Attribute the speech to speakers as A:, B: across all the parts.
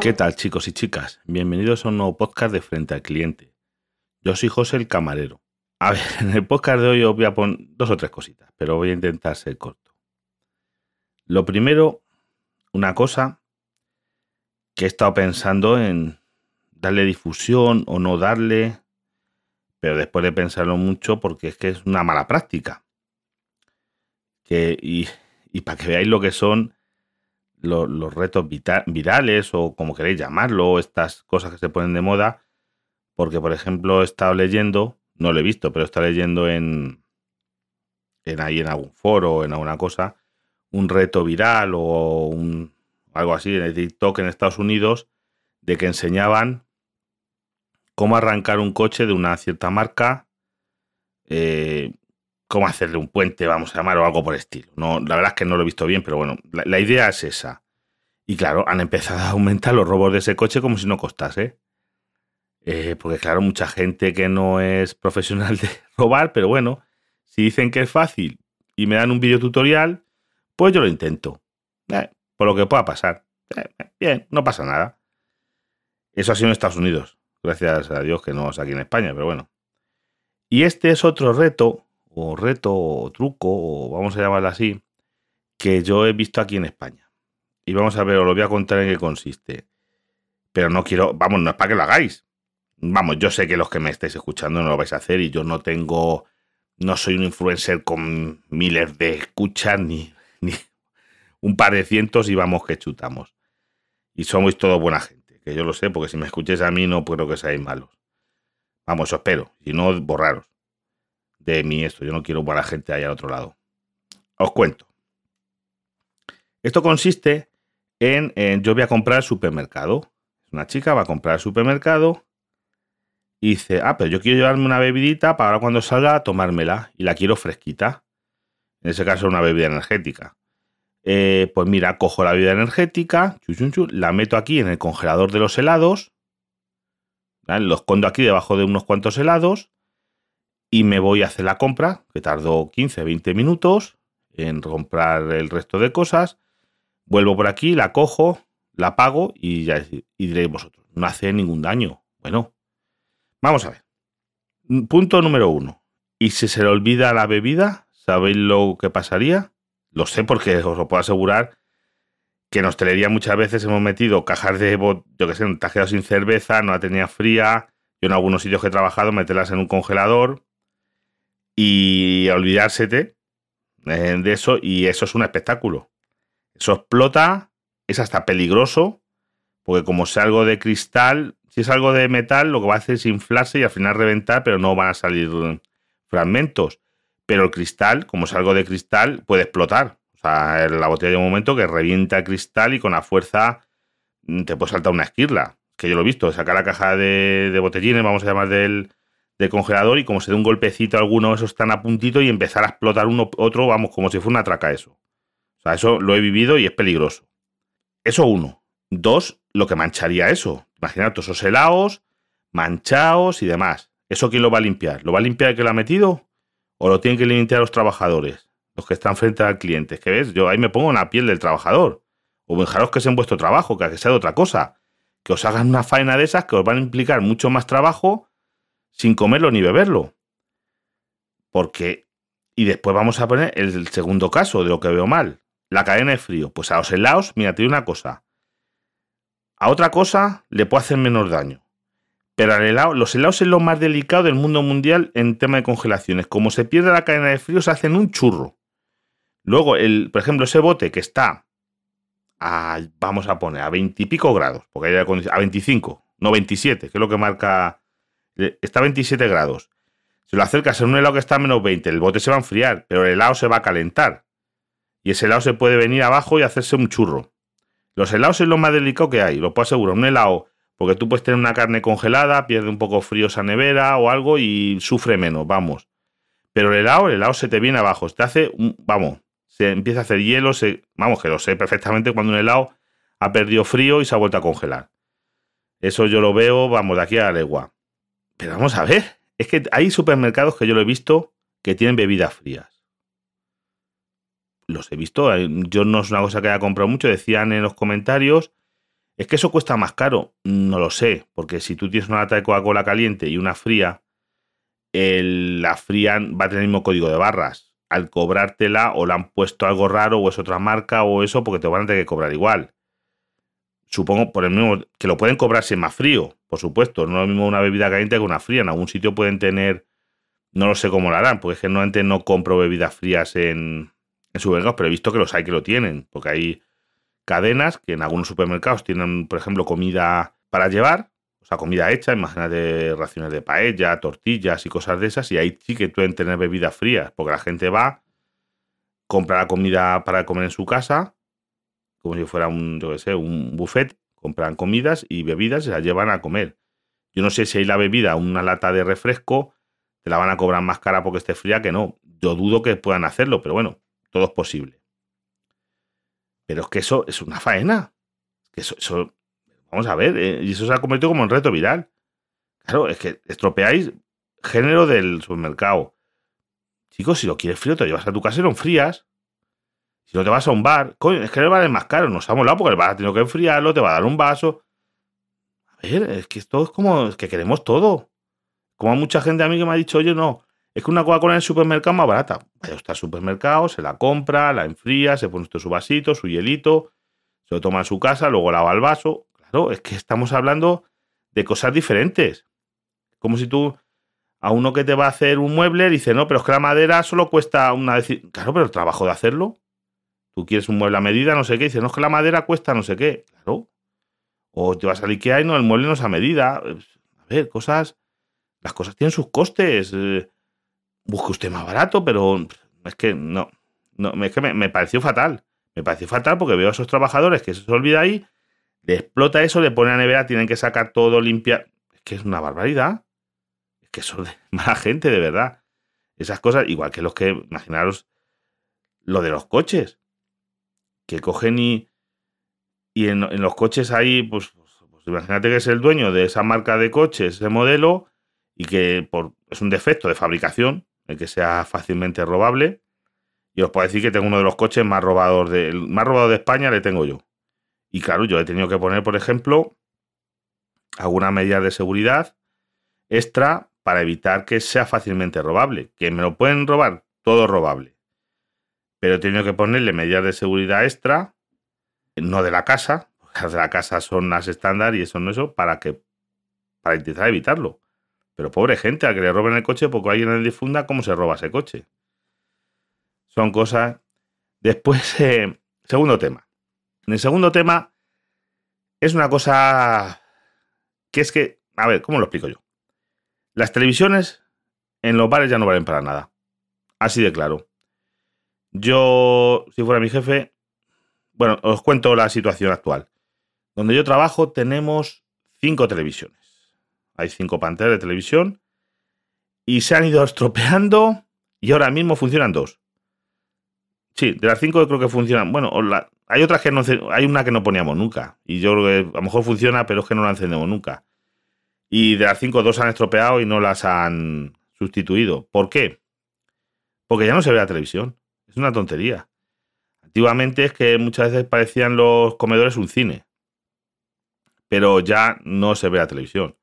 A: ¿Qué tal chicos y chicas? Bienvenidos a un nuevo podcast de Frente al Cliente. Yo soy José el Camarero. A ver, en el podcast de hoy os voy a poner dos o tres cositas, pero voy a intentar ser corto. Lo primero, una cosa que he estado pensando en darle difusión o no darle, pero después de pensarlo mucho porque es que es una mala práctica. Que, y, para que veáis lo que son los, retos virales o como queréis llamarlo, estas cosas que se ponen de moda, porque por ejemplo he estado leyendo, no lo he visto, pero he estado leyendo en, en ahí en algún foro o en alguna cosa, un reto viral o un, algo así en el TikTok en Estados Unidos de que enseñaban cómo arrancar un coche de una cierta marca, eh, cómo hacerle un puente, vamos a llamar, o algo por estilo. No, la verdad es que no lo he visto bien, pero bueno, la, idea es esa. Y claro, han empezado a aumentar los robos de ese coche como si no costase. Eh, porque claro, mucha gente que no es profesional de robar, pero bueno, si dicen que es fácil y me dan un video tutorial, pues yo lo intento. Eh, por lo que pueda pasar. bien, no pasa nada. Eso ha sido en Estados Unidos. Gracias a Dios que no es aquí en España, pero bueno. Y este es otro reto, o reto, o truco, o vamos a llamarlo así, que yo he visto aquí en España. Y vamos a ver, os lo voy a contar en qué consiste. Pero no quiero, vamos, no es para que lo hagáis. Vamos, yo sé que los que me estáis escuchando no lo vais a hacer y yo no tengo, no soy un influencer con miles de escuchas ni, ni un par de cientos y vamos que chutamos. Y somos todos buena gente que yo lo sé, porque si me escuchéis a mí no puedo que seáis malos. Vamos, eso espero, si no, borraros de mí esto. Yo no quiero a la gente ahí al otro lado. Os cuento. Esto consiste en, yo voy a comprar supermercado. Una chica va a comprar supermercado y dice, ah, pero yo quiero llevarme una bebidita para ahora cuando salga tomármela y la quiero fresquita. En ese caso, una bebida energética. Eh, pues mira, cojo la bebida energética, la meto aquí en el congelador de los helados, los escondo aquí debajo de unos cuantos helados y me voy a hacer la compra, que tardó 15, 20 minutos en comprar el resto de cosas. Vuelvo por aquí, la cojo, la pago y ya y diréis vosotros, no hace ningún daño. Bueno, vamos a ver. Punto número uno. ¿Y si se le olvida la bebida? ¿Sabéis lo que pasaría? Lo sé porque os lo puedo asegurar que en hostelería muchas veces hemos metido cajas de, yo que sé, un tajero sin cerveza, no la tenía fría. Yo en algunos sitios que he trabajado, meterlas en un congelador y olvidársete eh, de eso. Y eso es un espectáculo. Eso explota, es hasta peligroso, porque como es algo de cristal, si es algo de metal, lo que va a hacer es inflarse y al final reventar, pero no van a salir fragmentos pero el cristal, como es algo de cristal, puede explotar. O sea, la botella de un momento que revienta el cristal y con la fuerza mm, te puede saltar una esquirla. Que yo lo he visto, sacar la caja de, botellines, vamos a llamar del, congelador, y como se dé un golpecito a alguno, esos están a puntito y empezar a explotar uno otro, vamos, como si fuera una traca eso. Eso lo he vivido y es peligroso. Eso uno. Dos, lo que mancharía eso. Imaginad todos esos helados, manchados y demás. ¿Eso quién lo va a limpiar? ¿Lo va a limpiar el que lo ha metido? o lo tienen que limitar a los trabajadores, los que están frente al cliente. Es que ves, yo ahí me pongo en la piel del trabajador. O dejaros que sea en vuestro trabajo, que sea de otra cosa. Que os hagan una faena de esas que os van a implicar mucho más trabajo sin comerlo ni beberlo. Porque. Y después vamos a poner el segundo caso de lo que veo mal. La cadena de frío. Pues a los helados, mira, te digo una cosa. A otra cosa le puede hacer menos daño. Pero helado, los helados es lo más delicado del mundo mundial en tema de congelaciones. Como se pierde la cadena de frío, se hacen un churro. Luego, el, por ejemplo, ese bote que está a, vamos a poner, a 20 y pico grados, porque hay a 25, no 27, que es lo que marca, está a 27 grados. Si lo acercas en un helado que está a menos 20, el bote se va a enfriar, pero el helado se va a calentar. Y ese helado se puede venir abajo y hacerse un churro. Los helados es lo más delicado que hay, lo puedo asegurar. Un helado porque tú puedes tener una carne congelada, pierde un poco frío esa nevera o algo y sufre menos, vamos. Pero el helado, el helado se te viene abajo, te hace, vamos, se empieza a hacer hielo, se, vamos, que lo sé perfectamente cuando un helado ha perdido frío y se ha vuelto a congelar. Eso yo lo veo, vamos, de aquí a la legua. Pero vamos a ver, es que hay supermercados que yo lo he visto que tienen bebidas frías. los he visto. eh, Yo no es una cosa que haya comprado mucho. Decían en los comentarios, es que eso cuesta más caro. No lo sé, porque si tú tienes una lata de Coca-Cola caliente y una fría, el- la fría va a tener el mismo código de barras. Al cobrártela o le han puesto algo raro o es otra marca o eso, porque te van a tener que cobrar igual. Supongo por el mismo que lo pueden cobrar si es más frío, por supuesto. No es lo mismo una bebida caliente que una fría. En algún sitio pueden tener, no lo sé cómo lo harán, porque es que normalmente no compro bebidas frías en, en supermercados, pero he visto que los hay que lo tienen, porque hay cadenas que en algunos supermercados tienen, por ejemplo, comida para llevar, o sea, comida hecha, imagínate raciones de paella, tortillas y cosas de esas, y ahí sí que pueden tener bebidas frías, porque la gente va, compra la comida para comer en su casa, como si fuera un, yo qué sé, un buffet, compran comidas y bebidas y las llevan a comer. Yo no sé si hay la bebida, una lata de refresco, te la van a cobrar más cara porque esté fría que no. Yo dudo que puedan hacerlo, pero bueno, todo es posible. Pero es que eso es una faena. Eso, eso- vamos a ver, eh, y eso se ha convertido como en reto viral. Claro, es que estropeáis género del supermercado. Chicos, si lo quieres frío, te lo llevas a tu casa y lo. Si no te vas a un bar, coño, es que el bar es más caro, nos ha molado porque el bar ha tenido que enfriarlo, te va a dar un vaso. A ver, es que esto es como, que queremos todo. Como mucha gente a mí que me ha dicho, oye, no, es que una Coca-Cola en el supermercado es más barata. Vaya usted al supermercado, se la compra, la enfría, se pone usted su vasito, su hielito, se lo toma en su casa, luego lava el vaso. Claro, es que estamos hablando de cosas diferentes. Como si tú a uno que te va a hacer un mueble dice, no, pero es que la madera solo cuesta una... deci-". Claro, pero el trabajo de hacerlo. Tú quieres un mueble a medida, no sé qué, dice, no, es que la madera cuesta no sé qué. Claro. O te vas al Ikea y no, el mueble no es a medida. A ver, cosas... Las cosas tienen sus costes. eh, busque usted más barato, pero es que no. no es que me, pareció fatal. Me pareció fatal porque veo a esos trabajadores que se olvida ahí, le explota eso, le pone a nevera, tienen que sacar todo, limpiar. Es que es una barbaridad. Es que son de mala gente, de verdad. Esas cosas, igual que los que, imaginaros, lo de los coches. Que cogen y. Y en, los coches ahí, pues, pues, pues imagínate que es el dueño de esa marca de coches, ese modelo, y que es un defecto de fabricación, el que sea fácilmente robable. Y os puedo decir que tengo uno de los coches más robados de, más robado de España, le tengo yo. Y claro, yo he tenido que poner, por ejemplo, algunas medidas de seguridad extra para evitar que sea fácilmente robable. Que me lo pueden robar, todo robable. Pero he tenido que ponerle medidas de seguridad extra, no de la casa, las de la casa son las estándar y eso no eso, para que para intentar evitarlo. Pero pobre gente, a que le roben el coche porque alguien le difunda cómo se roba ese coche. Son cosas. Después, eh, segundo tema. En el segundo tema es una cosa que es que, a ver, ¿cómo lo explico yo? Las televisiones en los bares ya no valen para nada. Así de claro. Yo, si fuera mi jefe, bueno, os cuento la situación actual. Donde yo trabajo tenemos cinco televisiones. Hay cinco pantallas de televisión y se han ido estropeando y ahora mismo funcionan dos. Sí, de las cinco creo que funcionan. Bueno, hay otras que no, hay una que no poníamos nunca y yo creo que a lo mejor funciona, pero es que no la encendemos nunca. Y de las cinco, dos han estropeado y no las han sustituido. ¿Por qué? Porque ya no se ve la televisión. Es una tontería. Antiguamente es que muchas veces parecían los comedores un cine. Pero ya no se ve la televisión.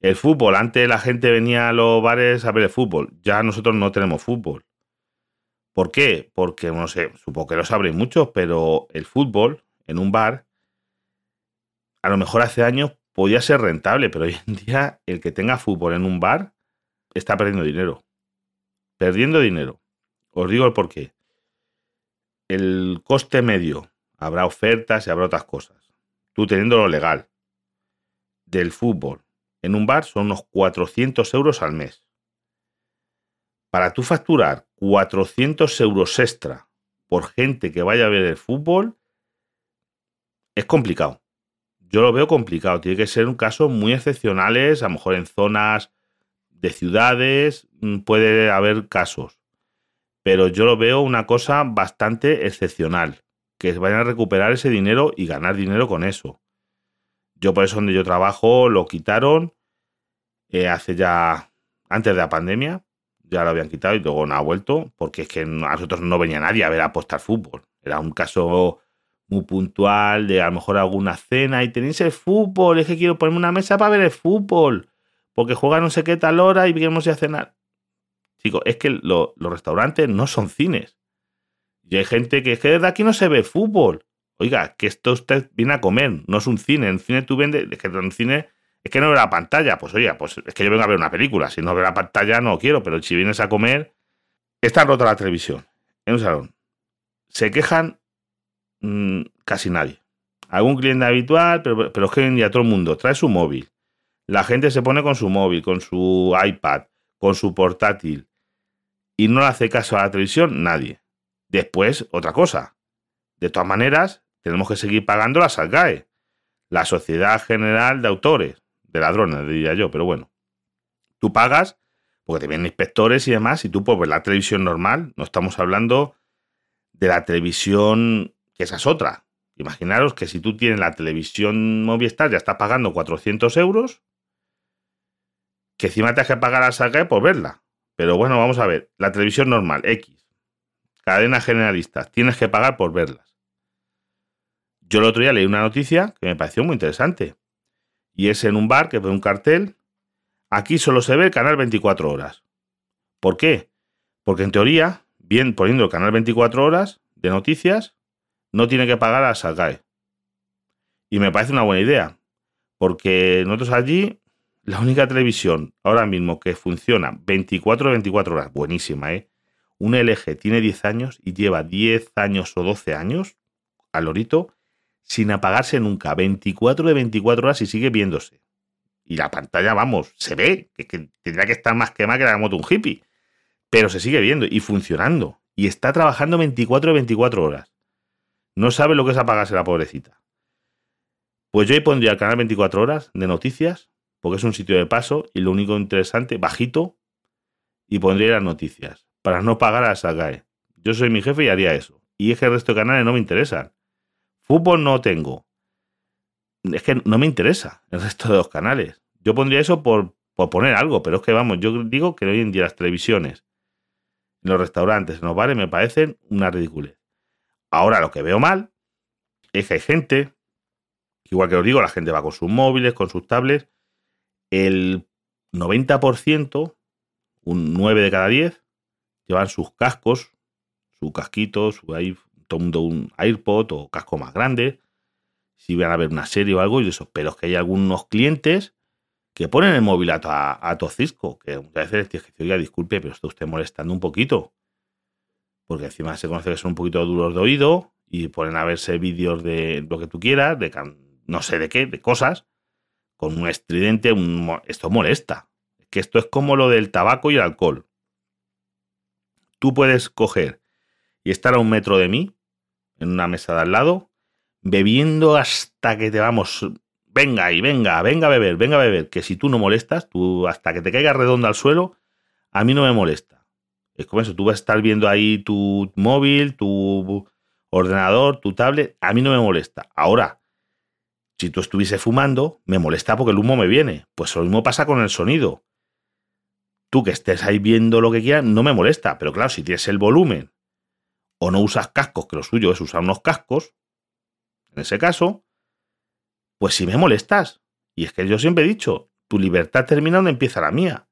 A: El fútbol, antes la gente venía a los bares a ver el fútbol. Ya nosotros no tenemos fútbol. ¿Por qué? Porque, no sé, supongo que lo sabréis muchos, pero el fútbol en un bar, a lo mejor hace años podía ser rentable, pero hoy en día el que tenga fútbol en un bar está perdiendo dinero. Perdiendo dinero. Os digo el porqué. El coste medio, habrá ofertas y habrá otras cosas. Tú teniendo lo legal del fútbol en un bar son unos 400 euros al mes. Para tú facturar 400 euros extra por gente que vaya a ver el fútbol, es complicado. Yo lo veo complicado. Tiene que ser un caso muy excepcionales, a lo mejor en zonas de ciudades mm, puede haber casos. Pero yo lo veo una cosa bastante excepcional. Que vayan a recuperar ese dinero y ganar dinero con eso. Yo por eso donde yo trabajo lo quitaron eh, hace ya, antes de la pandemia. ya lo habían quitado y luego no ha vuelto, porque es que a nosotros no venía nadie a ver a apostar fútbol. Era un caso muy puntual de a lo mejor alguna cena y tenéis el fútbol, es que quiero ponerme una mesa para ver el fútbol, porque juega no sé qué tal hora y queremos ir a cenar. Chicos, es que los restaurantes no son cines. Y hay gente que es que desde aquí no se ve fútbol. Oiga, que esto usted viene a comer, no es un cine. En cine tú vendes, es que en cine es que no ve la pantalla. Pues oye, pues es que yo vengo a ver una película. Si no ve la pantalla no quiero, pero si vienes a comer, está rota la televisión en un salón. Se quejan mmm, casi nadie. Algún cliente habitual, pero, pero es que en día todo el mundo trae su móvil. La gente se pone con su móvil, con su iPad, con su portátil. Y no le hace caso a la televisión nadie. Después, otra cosa. De todas maneras, tenemos que seguir pagando la SALGAE, la Sociedad General de Autores, de ladrones, diría yo, pero bueno. Tú pagas porque te vienen inspectores y demás, y tú puedes ver la televisión normal. No estamos hablando de la televisión, que esa es otra. Imaginaros que si tú tienes la televisión Movistar, ya estás pagando 400 euros, que encima te has que pagar la SALGAE por verla. Pero bueno, vamos a ver, la televisión normal, X, cadenas generalistas, tienes que pagar por verlas. Yo el otro día leí una noticia que me pareció muy interesante. Y es en un bar que ve un cartel. Aquí solo se ve el canal 24 horas. ¿Por qué? Porque en teoría, bien poniendo el canal 24 horas de noticias, no tiene que pagar a Salgae. Y me parece una buena idea. Porque nosotros allí, la única televisión ahora mismo que funciona 24 24 horas, buenísima, ¿eh? Un LG tiene 10 años y lleva 10 años o 12 años al lorito sin apagarse nunca, 24 de 24 horas y sigue viéndose. Y la pantalla, vamos, se ve, que, tendría que estar más quemada que la moto un hippie, pero se sigue viendo y funcionando. Y está trabajando 24 de 24 horas. No sabe lo que es apagarse la pobrecita. Pues yo ahí pondría el canal 24 horas de noticias, porque es un sitio de paso y lo único interesante, bajito, y pondría las noticias, para no pagar a Sagae. Yo soy mi jefe y haría eso. Y es que el resto de canales no me interesan. Fútbol no tengo. Es que no me interesa el resto de los canales. Yo pondría eso por, poner algo, pero es que vamos, yo digo que hoy en día las televisiones, los restaurantes, los bares, me parecen una ridiculez. Ahora lo que veo mal es que hay gente, igual que os digo, la gente va con sus móviles, con sus tablets, el 90%, un 9 de cada 10, llevan sus cascos, su casquito, su todo un AirPod o casco más grande, si van a ver una serie o algo y eso. Pero es que hay algunos clientes que ponen el móvil a, a, cisco, que muchas veces tienes que oiga, disculpe, pero está usted molestando un poquito. Porque encima se conoce que son un poquito duros de oído y ponen a verse vídeos de lo que tú quieras, de no sé de qué, de cosas, con un estridente, esto molesta. Que esto es como lo del tabaco y el alcohol. Tú puedes coger y estar a un metro de mí, en una mesa de al lado, bebiendo hasta que te vamos, venga y venga, venga a beber, venga a beber, que si tú no molestas, tú hasta que te caigas redonda al suelo, a mí no me molesta. Es como eso, tú vas a estar viendo ahí tu móvil, tu ordenador, tu tablet, a mí no me molesta. Ahora, si tú estuviese fumando, me molesta porque el humo me viene. Pues lo mismo pasa con el sonido. Tú que estés ahí viendo lo que quieras, no me molesta, pero claro, si tienes el volumen o no usas cascos, que lo suyo es usar unos cascos, en ese caso, pues si me molestas. Y es que yo siempre he dicho, tu libertad termina donde empieza la mía.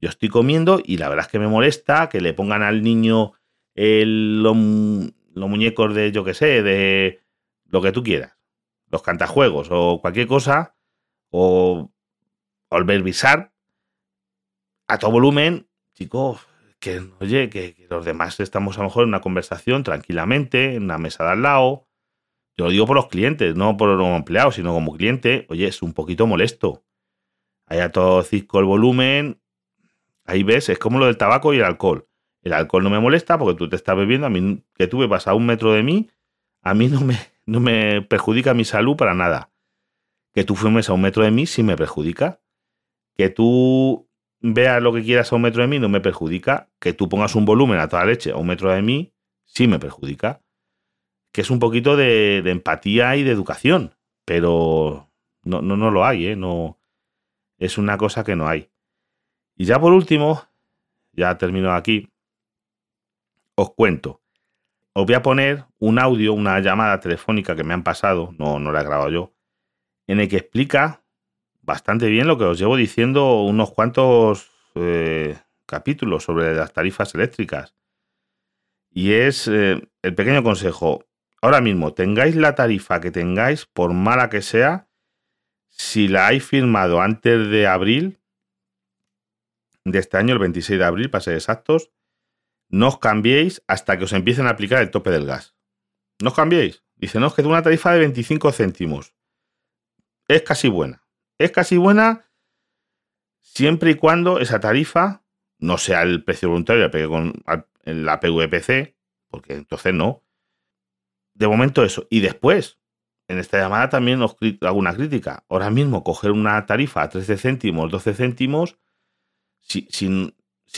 A: Yo estoy comiendo y la verdad es que me molesta que le pongan al niño el, los, muñecos de, yo que sé, de lo que tú quieras. Los cantajuegos o cualquier cosa. O, o el a todo volumen. Chicos, que, oye, que, los demás estamos a lo mejor en una conversación tranquilamente, en una mesa de al lado. Yo lo digo por los clientes, no por los empleados, sino como cliente, oye, es un poquito molesto. Hay a todo cisco el volumen. Ahí ves, es como lo del tabaco y el alcohol. El alcohol no me molesta porque tú te estás bebiendo, a mí que tú bebas a un metro de mí, a mí no me, no me perjudica mi salud para nada. Que tú fumes a un metro de mí sí me perjudica. Que tú veas lo que quieras a un metro de mí no me perjudica. Que tú pongas un volumen a toda leche a un metro de mí sí me perjudica. Que es un poquito de, empatía y de educación. Pero no, no, no lo hay, ¿eh? No, es una cosa que no hay. Y ya por último, ya termino aquí, os cuento. Os voy a poner un audio, una llamada telefónica que me han pasado, no, no la he grabado yo, en el que explica bastante bien lo que os llevo diciendo unos cuantos eh, capítulos sobre las tarifas eléctricas. Y es eh, el pequeño consejo. Ahora mismo, tengáis la tarifa que tengáis, por mala que sea, si la habéis firmado antes de abril de este año, el 26 de abril, para ser exactos, no os cambiéis hasta que os empiecen a aplicar el tope del gas. No os cambiéis. Dice, no, es que una tarifa de 25 céntimos. Es casi buena. Es casi buena siempre y cuando esa tarifa no sea el precio voluntario la PVPC, porque entonces no. De momento eso. Y después, en esta llamada también os hago una crítica. Ahora mismo coger una tarifa a 13 céntimos, 12 céntimos, si, si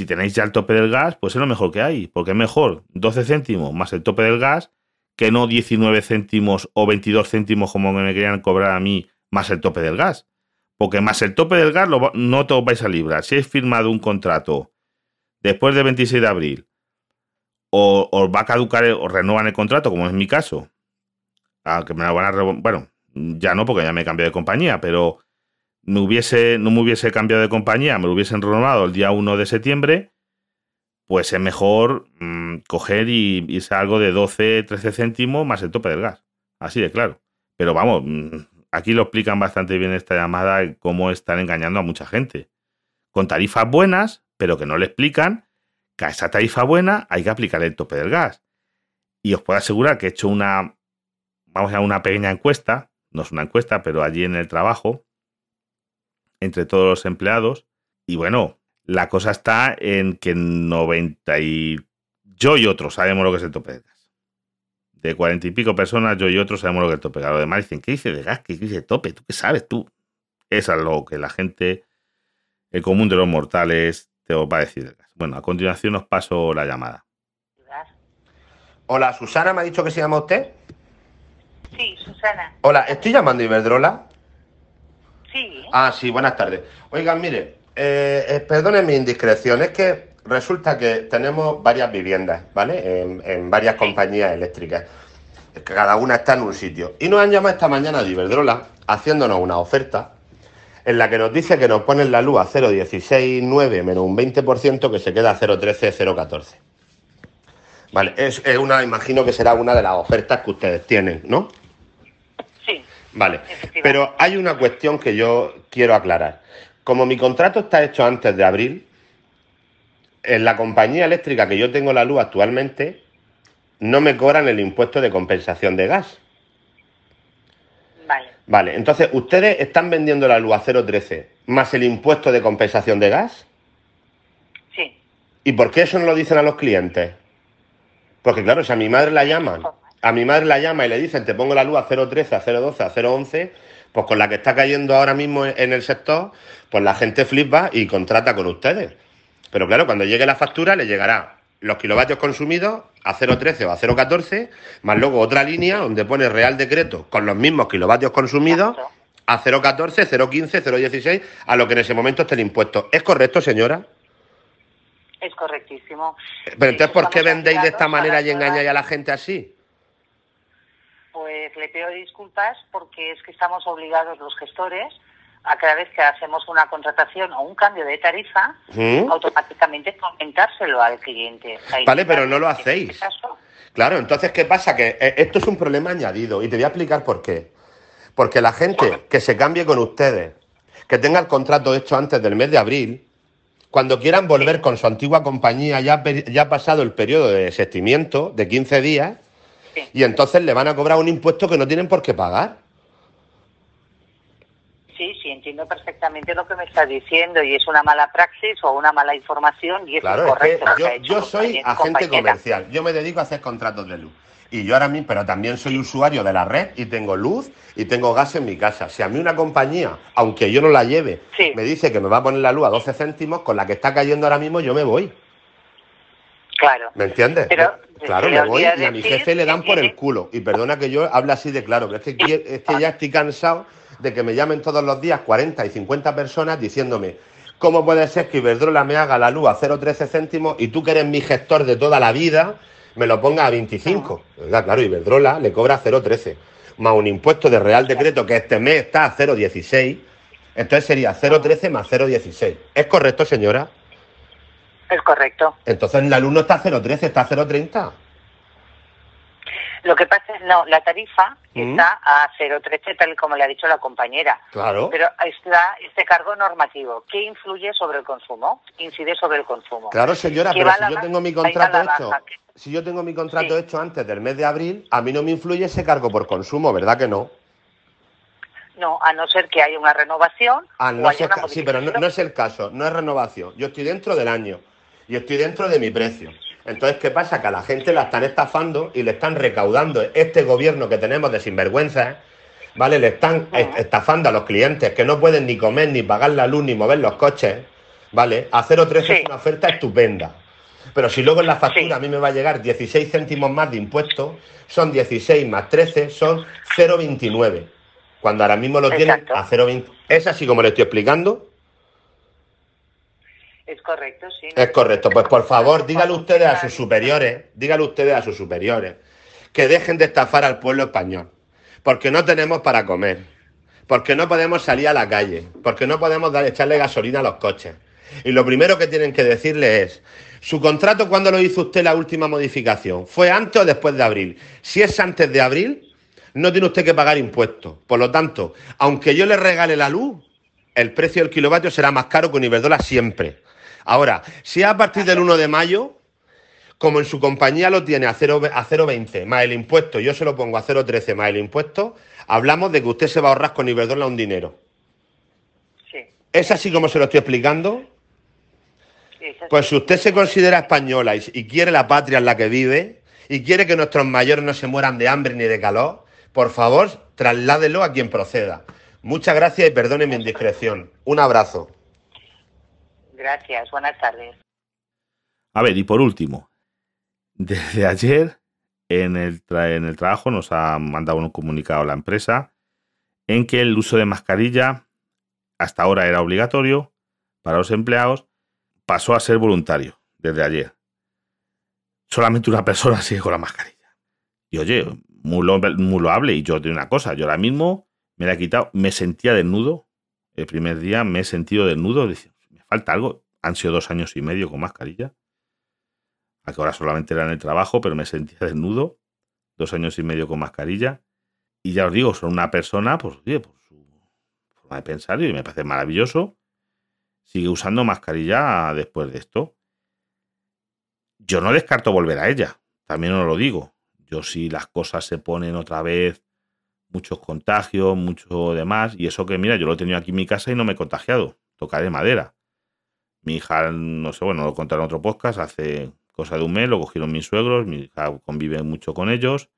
A: tenéis ya el tope del gas, pues es lo mejor que hay, porque es mejor 12 céntimos más el tope del gas que no 19 céntimos o 22 céntimos como me querían cobrar a mí más el tope del gas. Porque más el tope del gas no te os vais a librar. Si habéis firmado un contrato después del 26 de abril, o va a caducar o renuevan el contrato, como es mi caso, aunque me lo van a bueno, ya no, porque ya me he cambiado de compañía, pero hubiese, no me hubiese cambiado de compañía, me lo hubiesen renovado el día 1 de septiembre, pues es mejor mm, coger y irse algo de 12, 13 céntimos más el tope del gas. Así de claro. Pero vamos, mm, aquí lo explican bastante bien esta llamada, cómo están engañando a mucha gente. Con tarifas buenas, pero que no le explican que a esa tarifa buena hay que aplicar el tope del gas. Y os puedo asegurar que he hecho una, vamos a una pequeña encuesta, no es una encuesta, pero allí en el trabajo, entre todos los empleados. Y bueno, la cosa está en que 90 y yo y otros sabemos lo que es el tope de gas. De cuarenta y pico personas, yo y otros sabemos lo que es el tope de gas. Los demás dicen, ¿qué dice de gas? ¿Qué dice de tope? ¿Tú qué sabes tú? Eso es lo que la gente, el común de los mortales, te va a decir del gas. Bueno, a continuación os paso la llamada.
B: Hola, Susana, ¿me ha dicho que se llama usted?
C: Sí, Susana.
B: Hola, estoy llamando a Iberdrola.
C: Sí.
B: Ah, sí, buenas tardes. Oigan, mire, eh, eh, perdonen mi indiscreción, es que resulta que tenemos varias viviendas, ¿vale? En, varias compañías eléctricas. Cada una está en un sitio. Y nos han llamado esta mañana de Iberdrola haciéndonos una oferta en la que nos dice que nos ponen la luz a 0,169 menos un 20% que se queda a 0,13, 0,14. Vale, es, es, una, imagino que será una de las ofertas que ustedes tienen, ¿no? Vale, pero hay una cuestión que yo quiero aclarar. Como mi contrato está hecho antes de abril, en la compañía eléctrica que yo tengo la luz actualmente, no me cobran el impuesto de compensación de gas.
C: Vale.
B: Vale, entonces, ¿ustedes están vendiendo la luz a 0,13 más el impuesto de compensación de gas?
C: Sí.
B: ¿Y por qué eso no lo dicen a los clientes? Porque claro, si a mi madre la llaman a mi madre la llama y le dicen, te pongo la luz a 0,13, a 0,12, a 0,11, pues con la que está cayendo ahora mismo en el sector, pues la gente flipa y contrata con ustedes. Pero claro, cuando llegue la factura le llegará los kilovatios consumidos a 0,13 o a 0,14, más luego otra línea donde pone Real Decreto con los mismos kilovatios consumidos a 0,14, 0,15, 0,16, a lo que en ese momento esté el impuesto. ¿Es correcto, señora?
C: Es correctísimo.
B: Pero entonces, ¿por qué vendéis de esta manera y engañáis a la gente así?
C: Pues le pido disculpas porque es que estamos obligados los gestores a cada vez que hacemos una contratación o un cambio de tarifa, automáticamente comentárselo al cliente.
B: vale, pero no lo este hacéis. claro, entonces, ¿qué pasa? Que eh, esto es un problema añadido y te voy a explicar por qué. Porque la gente que se cambie con ustedes, que tenga el contrato hecho antes del mes de abril, cuando quieran volver con su antigua compañía, ya, ya ha pasado el periodo de desestimiento de 15 días, y entonces le van a cobrar un impuesto que no tienen por qué pagar.
C: Sí, sí, entiendo perfectamente lo que me estás diciendo y es una mala praxis o una mala información y es
B: claro, incorrecto. yo, soy agente comercial, yo me dedico a hacer contratos de luz. Y yo ahora mismo, pero también soy usuario de la red y tengo luz y tengo gas en mi casa. Si a mí una compañía, aunque yo no la lleve, me dice que me va a poner la luz a 12 céntimos, con la que está cayendo ahora mismo yo me voy.
C: Claro.
B: ¿Me entiendes? Claro, me voy y a mi jefe le dan por el culo. Y perdona que yo hable así de claro, pero es que, es que ya estoy cansado de que me llamen todos los días 40 y 50 personas diciéndome ¿Cómo puede ser que Iberdrola me haga la luz a 0,13 céntimos y tú que eres mi gestor de toda la vida me lo ponga a 25? Claro, Iberdrola le cobra 0,13 más un impuesto de Real Decreto que este mes está a 0,16. Entonces sería 0,13 más 0,16. ¿Es correcto, señora?
C: Es correcto.
B: Entonces el alumno está a 0,13, está a 0,30.
C: Lo que pasa es, no, la tarifa mm. está a 0,13 tal como le ha dicho la compañera.
B: Claro.
C: Pero está este cargo normativo. ¿Qué influye sobre el consumo? Incide sobre el consumo.
B: Claro, señora, pero si yo tengo mi contrato hecho, si yo tengo mi contrato hecho antes del mes de abril, a mí no me influye ese cargo por consumo, ¿verdad que no?
C: No, a no ser que haya una renovación.
B: Ah, no sí, pero no es el caso, no es renovación. Yo estoy dentro del año y estoy dentro de mi precio. Entonces, ¿qué pasa? Que a la gente la están estafando y le están recaudando. Este gobierno que tenemos de sinvergüenza, ¿vale? Le están estafando a los clientes que no pueden ni comer, ni pagar la luz, ni mover los coches, ¿vale? A 0,13 es una oferta estupenda. Pero si luego en la factura a mí me va a llegar 16 céntimos más de impuestos, son 16 más 13, son 0,29. Cuando ahora mismo lo tienen a 0,20. ¿Es así como le estoy explicando?
C: Es correcto, sí.
B: Es correcto. Pues por favor, dígale ustedes a sus superiores, dígale ustedes a sus superiores, que dejen de estafar al pueblo español. Porque no tenemos para comer. Porque no podemos salir a la calle. Porque no podemos dar, echarle gasolina a los coches. Y lo primero que tienen que decirle es, ¿su contrato cuándo lo hizo usted la última modificación? ¿Fue antes o después de abril? Si es antes de abril, no tiene usted que pagar impuestos. Por lo tanto, aunque yo le regale la luz, el precio del kilovatio será más caro que Iberdrola siempre. Ahora, si a partir del 1 de mayo, como en su compañía lo tiene a 0,20 más el impuesto, yo se lo pongo a 0,13 más el impuesto, hablamos de que usted se va a ahorrar con Iberdrola un dinero. Sí. ¿Es así como se lo estoy explicando? pues si usted se considera española y, quiere la patria en la que vive y quiere que nuestros mayores no se mueran de hambre ni de calor, por favor, trasládelo a quien proceda. Muchas gracias y perdone mi indiscreción. Un abrazo.
C: Gracias, buenas tardes.
A: A ver, y por último, desde ayer en el, en el trabajo nos ha mandado un comunicado a la empresa en que el uso de mascarilla hasta ahora era obligatorio para los empleados, pasó a ser voluntario desde ayer. Solamente una persona sigue con la mascarilla. Y oye, muy, muy loable. Y yo te una cosa, yo ahora mismo me la he quitado, me sentía desnudo. El primer día me he sentido desnudo, falta algo. Han sido dos años y medio con mascarilla. A que ahora solamente era en el trabajo, pero me sentía desnudo. Dos años y medio con mascarilla. Y ya os digo, son una persona, pues, por su forma de pensar, y me parece maravilloso. Sigue usando mascarilla después de esto. Yo no descarto volver a ella. También os lo digo. Yo si las cosas se ponen otra vez, muchos contagios, mucho demás, y eso que mira, yo lo he tenido aquí en mi casa y no me he contagiado. Tocaré madera. Mi hija, no sé, bueno, lo conté en otro podcast, hace cosa de un mes, lo cogieron mis suegros, mi hija convive mucho con ellos.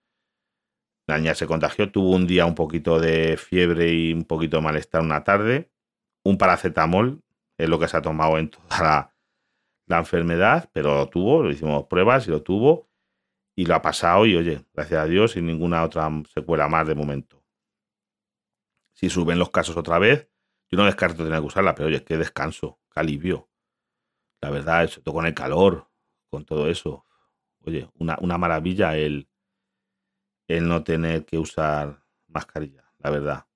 A: La niña se contagió, tuvo un día un poquito de fiebre y un poquito de malestar una tarde. Un paracetamol es lo que se ha tomado en toda la, la enfermedad, pero lo tuvo, lo hicimos pruebas y lo tuvo. Y lo ha pasado y oye, gracias a Dios, sin ninguna otra secuela más de momento. Si suben los casos otra vez, yo no descarto tener que usarla, pero oye, qué descanso, qué alivio. La verdad, eso, con el calor, con todo eso. Oye, una, una maravilla el, el no tener que usar mascarilla, la verdad.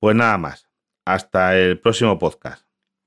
A: Pues nada más. Hasta el próximo podcast.